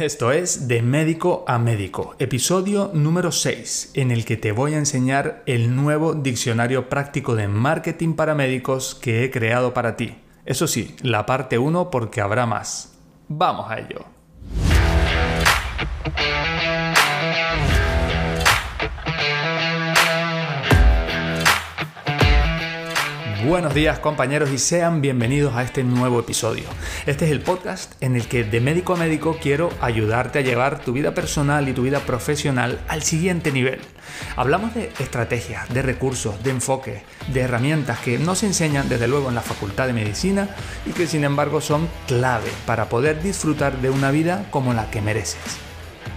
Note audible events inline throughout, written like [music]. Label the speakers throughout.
Speaker 1: Esto es De Médico a Médico, episodio número 6, en el que te voy a enseñar el nuevo diccionario práctico de marketing para médicos que he creado para ti. Eso sí, la parte 1 porque habrá más. Vamos a ello. Buenos días compañeros y sean bienvenidos a este nuevo episodio. Este es el podcast en el que de médico a médico quiero ayudarte a llevar tu vida personal y tu vida profesional al siguiente nivel. Hablamos de estrategias, de recursos, de enfoque, de herramientas que no se enseñan desde luego en la Facultad de Medicina y que sin embargo son clave para poder disfrutar de una vida como la que mereces.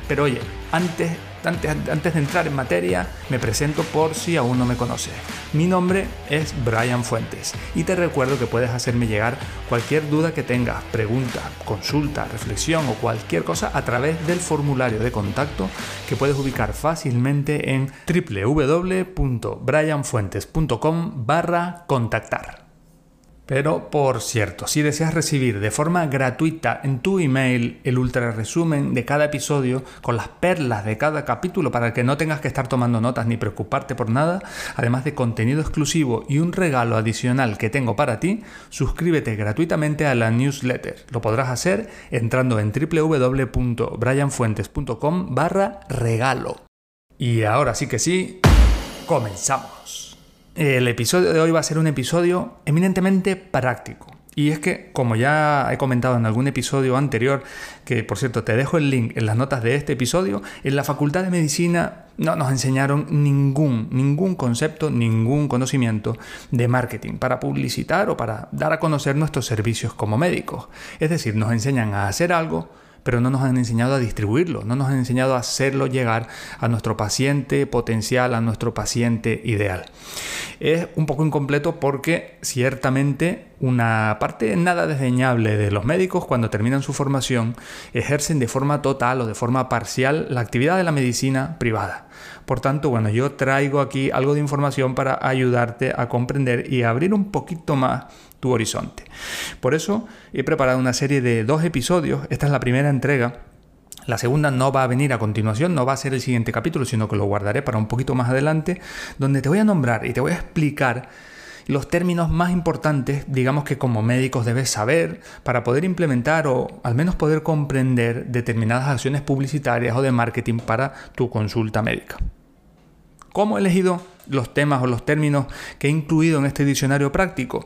Speaker 1: Pero oye, antes antes, de entrar en materia, me presento por si aún no me conoces. Mi nombre es Brian Fuentes y te recuerdo que puedes hacerme llegar cualquier duda que tengas, pregunta, consulta, reflexión o cualquier cosa a través del formulario de contacto que puedes ubicar fácilmente en www.brianfuentes.com barra contactar. Pero, por cierto, si deseas recibir de forma gratuita en tu email el ultra resumen de cada episodio con las perlas de cada capítulo para que no tengas que estar tomando notas ni preocuparte por nada, además de contenido exclusivo y un regalo adicional que tengo para ti, suscríbete gratuitamente a la newsletter. Lo podrás hacer entrando en www.brianfuentes.com barra regalo. Y ahora sí que sí, comenzamos. El episodio de hoy va a ser un episodio eminentemente práctico. Y es que, como ya he comentado en algún episodio anterior, que por cierto te dejo el link en las notas de este episodio, en la Facultad de Medicina no nos enseñaron ningún, ningún concepto, ningún conocimiento de marketing para publicitar o para dar a conocer nuestros servicios como médicos. Es decir, nos enseñan a hacer algo, pero no nos han enseñado a distribuirlo, no nos han enseñado a hacerlo llegar a nuestro paciente potencial, a nuestro paciente ideal. Es un poco incompleto porque ciertamente una parte nada desdeñable de los médicos cuando terminan su formación ejercen de forma total o de forma parcial la actividad de la medicina privada. Por tanto, bueno, yo traigo aquí algo de información para ayudarte a comprender y abrir un poquito más tu horizonte. Por eso he preparado una serie de dos episodios. Esta es la primera entrega. La segunda no va a venir a continuación, no va a ser el siguiente capítulo, sino que lo guardaré para un poquito más adelante, donde te voy a nombrar y te voy a explicar los términos más importantes, digamos que como médicos debes saber para poder implementar o al menos poder comprender determinadas acciones publicitarias o de marketing para tu consulta médica. ¿Cómo he elegido los temas o los términos que he incluido en este diccionario práctico?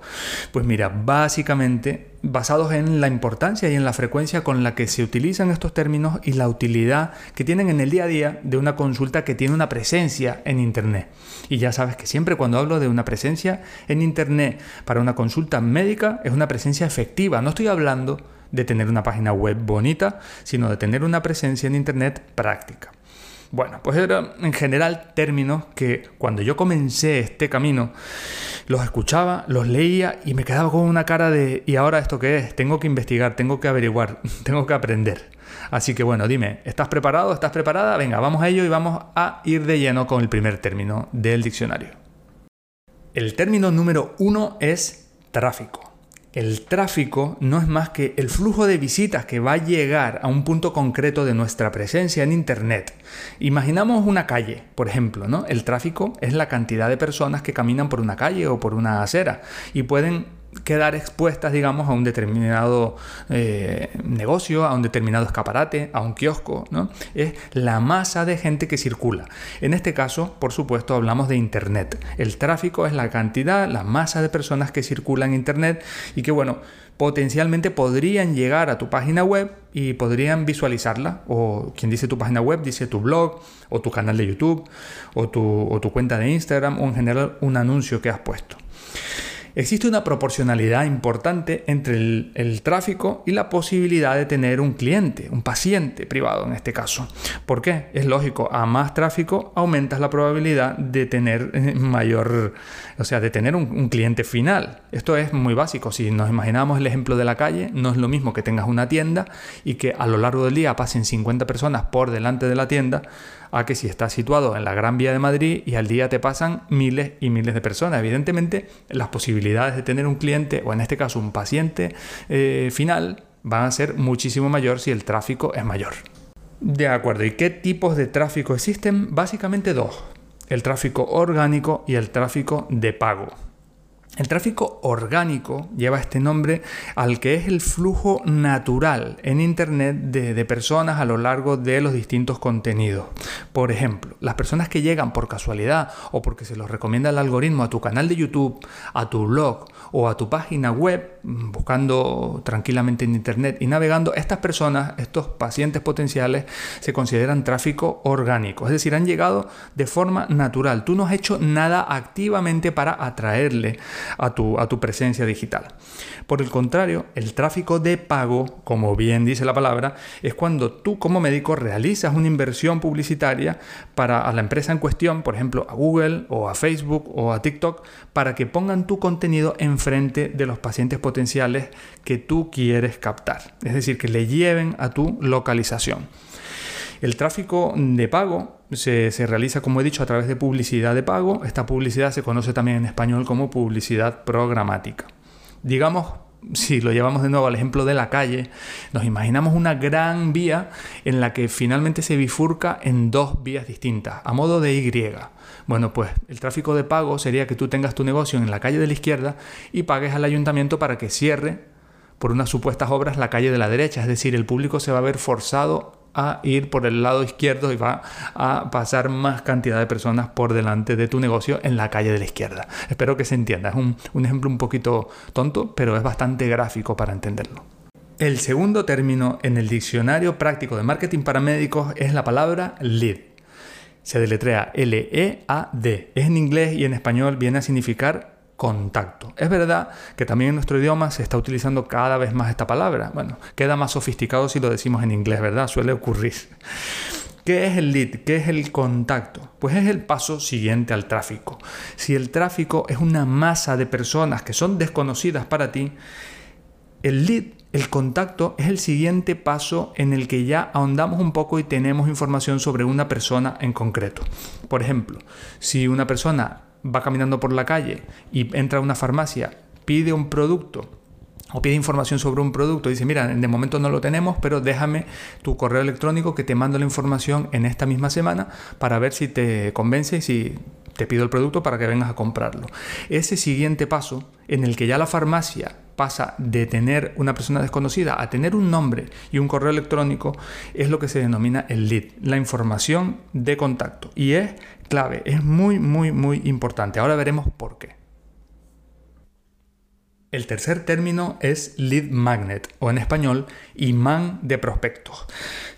Speaker 1: Pues mira, básicamente basados en la importancia y en la frecuencia con la que se utilizan estos términos y la utilidad que tienen en el día a día de una consulta que tiene una presencia en Internet. Y ya sabes que siempre cuando hablo de una presencia en Internet para una consulta médica es una presencia efectiva. No estoy hablando de tener una página web bonita, sino de tener una presencia en Internet práctica. Bueno, pues eran en general términos que cuando yo comencé este camino los escuchaba, los leía y me quedaba con una cara de ¿y ahora esto qué es? Tengo que investigar, tengo que averiguar, [laughs] tengo que aprender. Así que bueno, dime, ¿estás preparado? ¿Estás preparada? Venga, vamos a ello y vamos a ir de lleno con el primer término del diccionario. El término número uno es tráfico. El tráfico no es más que el flujo de visitas que va a llegar a un punto concreto de nuestra presencia en Internet. Imaginamos una calle, por ejemplo, ¿no? El tráfico es la cantidad de personas que caminan por una calle o por una acera y pueden quedar expuestas, digamos, a un determinado eh, negocio, a un determinado escaparate, a un kiosco, ¿no? Es la masa de gente que circula. En este caso, por supuesto, hablamos de Internet. El tráfico es la cantidad, la masa de personas que circulan en Internet y que, bueno, potencialmente podrían llegar a tu página web y podrían visualizarla. O quien dice tu página web dice tu blog, o tu canal de YouTube, o tu, o tu cuenta de Instagram, o en general un anuncio que has puesto. Existe una proporcionalidad importante entre el, tráfico y la posibilidad de tener un cliente, un paciente privado en este caso. ¿Por qué? Es lógico, a más tráfico aumentas la probabilidad de tener eh, mayor, o sea, de tener un, un cliente final. Esto es muy básico. Si nos imaginamos el ejemplo de la calle, no es lo mismo que tengas una tienda y que a lo largo del día pasen 50 personas por delante de la tienda a que si estás situado en la Gran Vía de Madrid y al día te pasan miles y miles de personas. Evidentemente, las posibilidades de tener un cliente, o en este caso un paciente eh, final, van a ser muchísimo mayor si el tráfico es mayor. De acuerdo, ¿y qué tipos de tráfico existen? Básicamente dos, el tráfico orgánico y el tráfico de pago. El tráfico orgánico lleva este nombre al que es el flujo natural en Internet de, personas a lo largo de los distintos contenidos. Por ejemplo, las personas que llegan por casualidad o porque se los recomienda el algoritmo a tu canal de YouTube, a tu blog o a tu página web, buscando tranquilamente en Internet y navegando, estas personas, estos pacientes potenciales, se consideran tráfico orgánico. Es decir, han llegado de forma natural. Tú no has hecho nada activamente para atraerle a tu, a tu presencia digital. Por el contrario, el tráfico de pago, como bien dice la palabra, es cuando tú como médico realizas una inversión publicitaria para a la empresa en cuestión, por ejemplo a Google o a Facebook o a TikTok, para que pongan tu contenido enfrente de los pacientes potenciales que tú quieres captar. Es decir, que le lleven a tu localización. El tráfico de pago se, realiza, como he dicho, a través de publicidad de pago. Esta publicidad se conoce también en español como publicidad programática. Digamos, si lo llevamos de nuevo al ejemplo de la calle, nos imaginamos una gran vía en la que finalmente se bifurca en dos vías distintas, a modo de Y. Bueno, pues el tráfico de pago sería que tú tengas tu negocio en la calle de la izquierda y pagues al ayuntamiento para que cierre por unas supuestas obras la calle de la derecha, es decir, el público se va a ver forzado a ir por el lado izquierdo y va a pasar más cantidad de personas por delante de tu negocio en la calle de la izquierda. Espero que se entienda. Es un, un ejemplo un poquito tonto, pero es bastante gráfico para entenderlo. El segundo término en el diccionario práctico de marketing para médicos es la palabra lead. Se deletrea L-E-A-D. Es en inglés y en español viene a significar contacto. Es verdad que también en nuestro idioma se está utilizando cada vez más esta palabra. Bueno, queda más sofisticado si lo decimos en inglés, ¿verdad? Suele ocurrir. ¿Qué es el lead? ¿Qué es el contacto? Pues es el paso siguiente al tráfico. Si el tráfico es una masa de personas que son desconocidas para ti, el lead, el contacto, es el siguiente paso en el que ya ahondamos un poco y tenemos información sobre una persona en concreto. Por ejemplo, si una persona va caminando por la calle y entra a una farmacia, pide un producto o pide información sobre un producto, dice, mira, de momento no lo tenemos, pero déjame tu correo electrónico que te mando la información en esta misma semana para ver si te convence y si te pido el producto para que vengas a comprarlo. Ese siguiente paso en el que ya la farmacia pasa de tener una persona desconocida a tener un nombre y un correo electrónico es lo que se denomina el lead, la información de contacto. Y es clave, es muy, muy, muy importante. Ahora veremos por qué. El tercer término es lead magnet o en español imán de prospectos.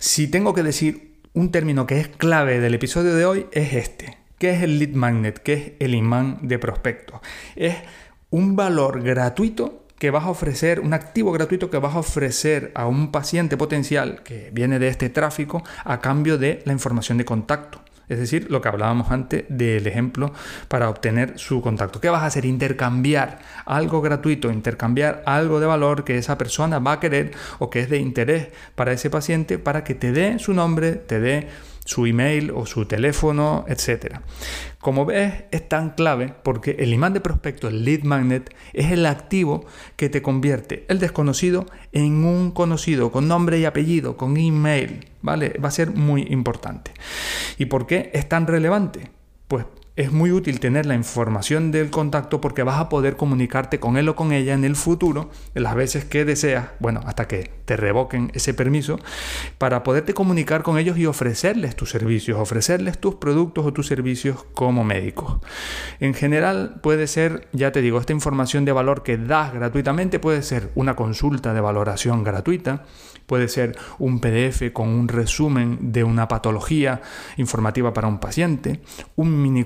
Speaker 1: Si tengo que decir un término que es clave del episodio de hoy es este. ¿Qué es el lead magnet? ¿Qué es el imán de prospectos? Es un valor gratuito que vas a ofrecer, un activo gratuito que vas a ofrecer a un paciente potencial que viene de este tráfico a cambio de la información de contacto. Es decir, lo que hablábamos antes del ejemplo para obtener su contacto. ¿Qué vas a hacer? Intercambiar algo gratuito, intercambiar algo de valor que esa persona va a querer o que es de interés para ese paciente para que te dé su nombre, te dé su email o su teléfono, etc. Como ves, es tan clave porque el imán de prospecto, el lead magnet, es el activo que te convierte el desconocido en un conocido con nombre y apellido, con email, ¿vale? Va a ser muy importante. ¿Y por qué es tan relevante? Pues es muy útil tener la información del contacto porque vas a poder comunicarte con él o con ella en el futuro, las veces que deseas, bueno, hasta que te revoquen ese permiso, para poderte comunicar con ellos y ofrecerles tus servicios, ofrecerles tus productos o tus servicios como médicos. En general puede ser, ya te digo, esta información de valor que das gratuitamente puede ser una consulta de valoración gratuita, puede ser un PDF con un resumen de una patología informativa para un paciente, un mini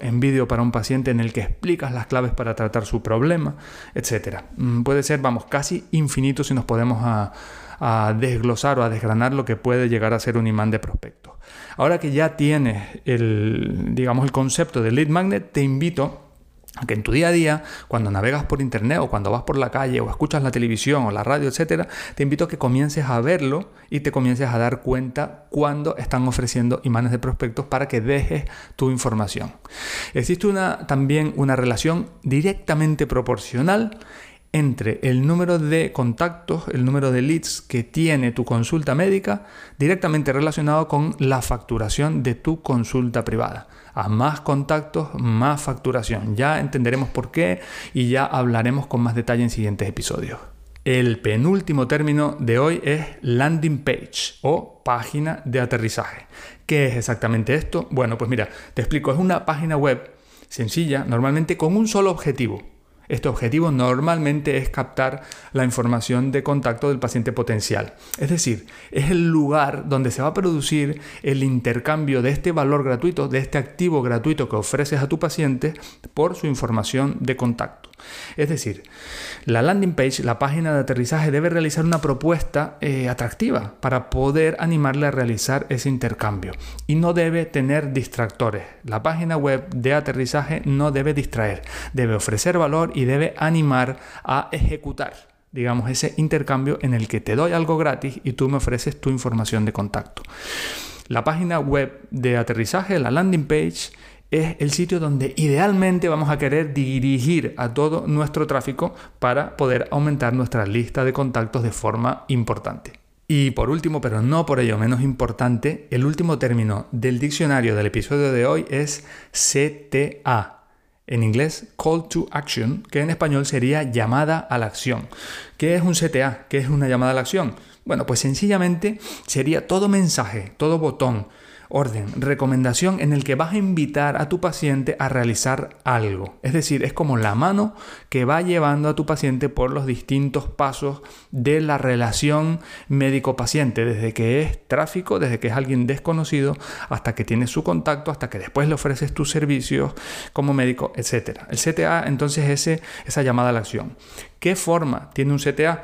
Speaker 1: en vídeo para un paciente en el que explicas las claves para tratar su problema, etc. Mm, puede ser, vamos, casi infinito si nos podemos a, a desglosar o a desgranar lo que puede llegar a ser un imán de prospectos. Ahora que ya tienes el, digamos, el concepto de lead magnet, te invito que en tu día a día, cuando navegas por internet o cuando vas por la calle o escuchas la televisión o la radio, etcétera, te invito a que comiences a verlo y te comiences a dar cuenta cuando están ofreciendo imanes de prospectos para que dejes tu información. Existe también una relación directamente proporcional entre el número de contactos, el número de leads que tiene tu consulta médica, directamente relacionado con la facturación de tu consulta privada. A más contactos, más facturación. Ya entenderemos por qué y ya hablaremos con más detalle en siguientes episodios. El penúltimo término de hoy es landing page o página de aterrizaje. ¿Qué es exactamente esto? Bueno, pues mira, te explico. Es una página web sencilla, normalmente con un solo objetivo este objetivo normalmente es captar la información de contacto del paciente potencial. Es decir, es el lugar donde se va a producir el intercambio de este valor gratuito, de este activo gratuito que ofreces a tu paciente por su información de contacto. Es decir, la landing page, la página de aterrizaje, debe realizar una propuesta eh, atractiva para poder animarle a realizar ese intercambio. Y no debe tener distractores. La página web de aterrizaje no debe distraer, debe ofrecer valor y debe animar a ejecutar digamos, ese intercambio en el que te doy algo gratis y tú me ofreces tu información de contacto. La página web de aterrizaje, la landing page, es el sitio donde idealmente vamos a querer dirigir a todo nuestro tráfico para poder aumentar nuestra lista de contactos de forma importante. Y por último, pero no por ello menos importante, el último término del diccionario del episodio de hoy es CTA. En inglés, Call to Action, que en español sería llamada a la acción. ¿Qué es un CTA? ¿Qué es una llamada a la acción? Bueno, pues sencillamente sería todo mensaje, todo botón, orden, recomendación en el que vas a invitar a tu paciente a realizar algo. Es decir, es como la mano que va llevando a tu paciente por los distintos pasos de la relación médico-paciente, desde que es tráfico, desde que es alguien desconocido, hasta que tienes su contacto, hasta que después le ofreces tus servicios como médico, etc. El CTA entonces es esa llamada a la acción. ¿Qué forma tiene un CTA?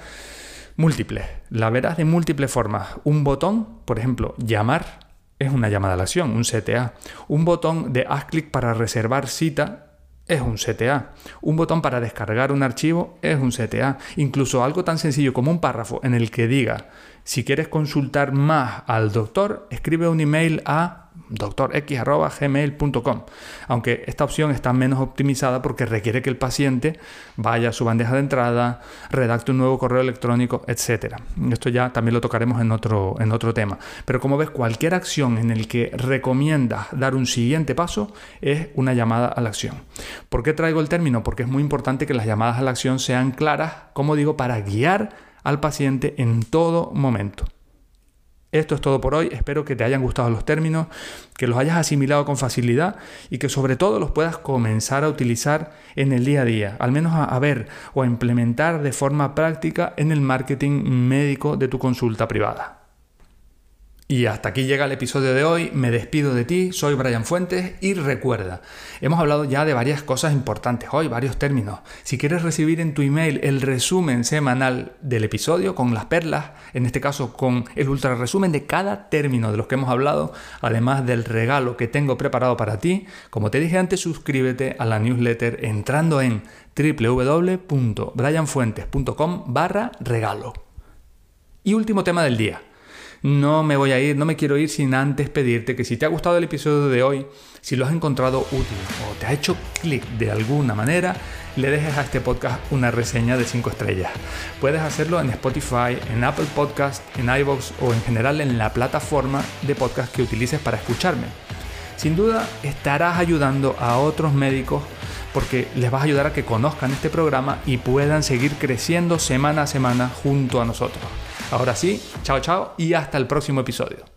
Speaker 1: Múltiples. La verás de múltiples formas. Un botón, por ejemplo, llamar es una llamada a la acción, un CTA. Un botón de haz clic para reservar cita es un CTA. Un botón para descargar un archivo es un CTA. Incluso algo tan sencillo como un párrafo en el que diga, si quieres consultar más al doctor, escribe un email a doctorx.gmail.com, aunque esta opción está menos optimizada porque requiere que el paciente vaya a su bandeja de entrada, redacte un nuevo correo electrónico, etc. Esto ya también lo tocaremos en otro, en otro tema. Pero como ves, cualquier acción en el que recomiendas dar un siguiente paso es una llamada a la acción. ¿Por qué traigo el término? Porque es muy importante que las llamadas a la acción sean claras, como digo, para guiar al paciente en todo momento. Esto es todo por hoy, espero que te hayan gustado los términos, que los hayas asimilado con facilidad y que sobre todo los puedas comenzar a utilizar en el día a día, al menos a, ver o a implementar de forma práctica en el marketing médico de tu consulta privada. Y hasta aquí llega el episodio de hoy, me despido de ti, soy Brian Fuentes y recuerda, hemos hablado ya de varias cosas importantes hoy, varios términos. Si quieres recibir en tu email el resumen semanal del episodio con las perlas, en este caso con el ultra resumen de cada término de los que hemos hablado, además del regalo que tengo preparado para ti, como te dije antes, suscríbete a la newsletter entrando en www.brianfuentes.com barra regalo. Y último tema del día no me voy a ir, no me quiero ir sin antes pedirte que si te ha gustado el episodio de hoy, si lo has encontrado útil o te ha hecho clic de alguna manera, le dejes a este podcast una reseña de 5 estrellas. Puedes hacerlo en Spotify, en Apple Podcast, en iVoox o en general en la plataforma de podcast que utilices para escucharme. Sin duda estarás ayudando a otros médicos porque les vas a ayudar a que conozcan este programa y puedan seguir creciendo semana a semana junto a nosotros. Ahora sí, chao chao y hasta el próximo episodio.